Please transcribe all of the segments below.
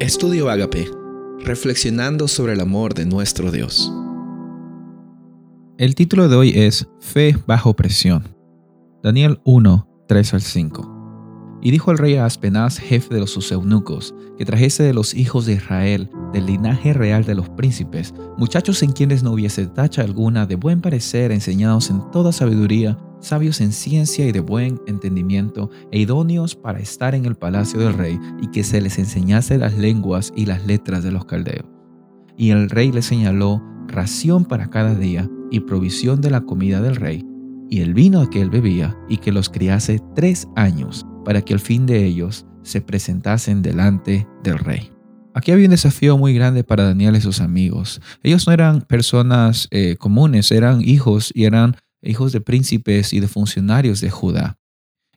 Estudio Agape, reflexionando sobre el amor de nuestro Dios. El título de hoy es Fe bajo presión. Daniel 1, 3 al 5. Y dijo el rey a Aspenaz, jefe de los sus eunucos, que trajese de los hijos de Israel, del linaje real de los príncipes, muchachos en quienes no hubiese tacha alguna, de buen parecer, enseñados en toda sabiduría, sabios en ciencia y de buen entendimiento, e idóneos para estar en el palacio del rey, y que se les enseñase las lenguas y las letras de los caldeos. Y el rey les señaló ración para cada día, y provisión de la comida del rey, y el vino que él bebía, y que los criase tres años, para que al fin de ellos se presentasen delante del rey. Aquí había un desafío muy grande para Daniel y sus amigos. Ellos no eran personas eh, comunes, eran hijos y eran hijos de príncipes y de funcionarios de Judá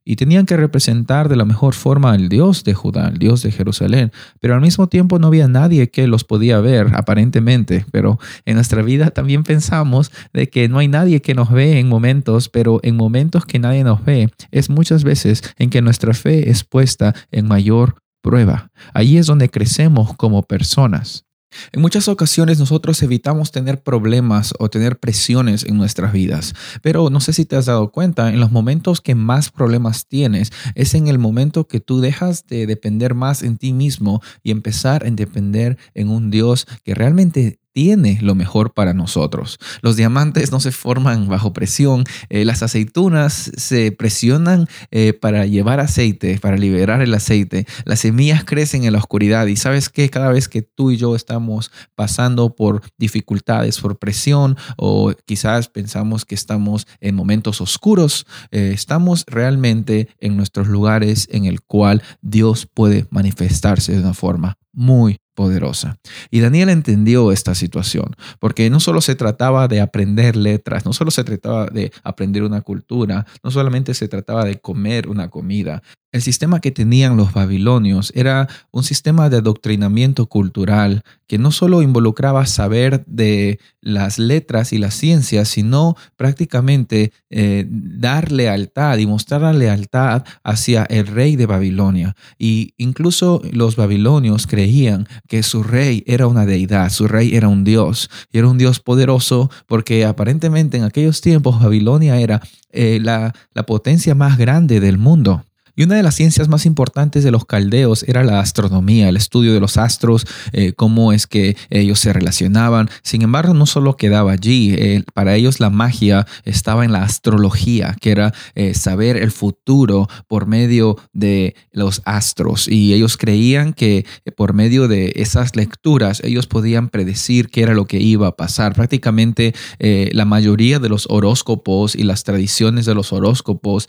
y tenían que representar de la mejor forma al Dios de Judá, al Dios de Jerusalén, pero al mismo tiempo no había nadie que los podía ver aparentemente, pero en nuestra vida también pensamos de que no hay nadie que nos ve en momentos, pero en momentos que nadie nos ve es muchas veces en que nuestra fe es puesta en mayor prueba. Allí es donde crecemos como personas. En muchas ocasiones nosotros evitamos tener problemas o tener presiones en nuestras vidas, pero no sé si te has dado cuenta, en los momentos que más problemas tienes es en el momento que tú dejas de depender más en ti mismo y empezar a depender en un Dios que realmente tiene lo mejor para nosotros. Los diamantes no se forman bajo presión, eh, las aceitunas se presionan eh, para llevar aceite, para liberar el aceite, las semillas crecen en la oscuridad y sabes que cada vez que tú y yo estamos pasando por dificultades, por presión o quizás pensamos que estamos en momentos oscuros, eh, estamos realmente en nuestros lugares en el cual Dios puede manifestarse de una forma muy poderosa. Y Daniel entendió esta situación, porque no solo se trataba de aprender letras, no solo se trataba de aprender una cultura, no solamente se trataba de comer una comida, el sistema que tenían los babilonios era un sistema de adoctrinamiento cultural que no solo involucraba saber de las letras y las ciencias, sino prácticamente eh, dar lealtad y mostrar la lealtad hacia el rey de Babilonia. Y incluso los babilonios creían que su rey era una deidad, su rey era un dios, y era un dios poderoso porque aparentemente en aquellos tiempos Babilonia era eh, la potencia más grande del mundo. Y una de las ciencias más importantes de los caldeos era la astronomía, el estudio de los astros, eh, cómo es que ellos se relacionaban. Sin embargo, no solo quedaba allí, eh, para ellos la magia estaba en la astrología, que era eh, saber el futuro por medio de los astros. Y ellos creían que por medio de esas lecturas ellos podían predecir qué era lo que iba a pasar. Prácticamente la mayoría de los horóscopos y las tradiciones de los horóscopos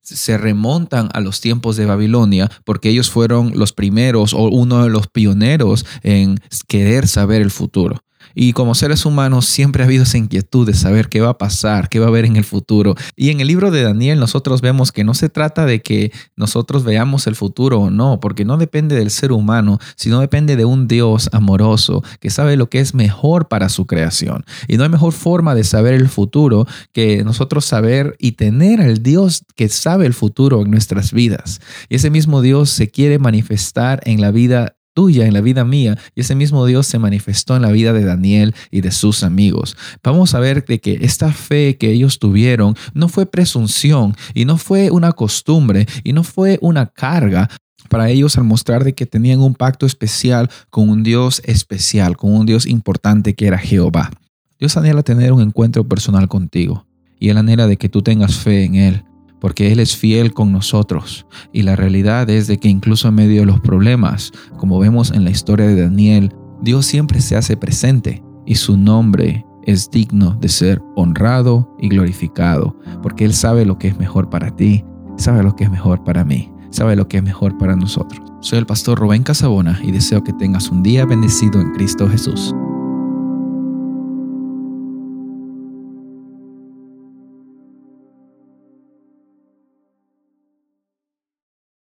se a los tiempos de Babilonia porque ellos fueron los primeros o uno de los pioneros en querer saber el futuro. Y como seres humanos siempre ha habido esa inquietud de saber qué va a pasar, qué va a haber en el futuro. Y en el libro de Daniel nosotros vemos que no se trata de que nosotros veamos el futuro o no, porque no depende del ser humano, sino depende de un Dios amoroso que sabe lo que es mejor para su creación. Y no hay mejor forma de saber el futuro que nosotros saber y tener al Dios que sabe el futuro en nuestras vidas. Y ese mismo Dios se quiere manifestar en la vida tuya, en la vida mía. Y ese mismo Dios se manifestó en la vida de Daniel y de sus amigos. Vamos a ver de que esta fe que ellos tuvieron no fue presunción y no fue una costumbre y no fue una carga, para ellos al mostrar de que tenían un pacto especial con un Dios especial, con un Dios importante que era Jehová. Dios anhela tener un encuentro personal contigo y Él anhela de que tú tengas fe en Él porque Él es fiel con nosotros. Y la realidad es de que incluso en medio de los problemas, como vemos en la historia de Daniel, Dios siempre se hace presente y su nombre es digno de ser honrado y glorificado, porque Él sabe lo que es mejor para ti, sabe lo que es mejor para mí, sabe lo que es mejor para nosotros. Soy el pastor Rubén Casabona y deseo que tengas un día bendecido en Cristo Jesús.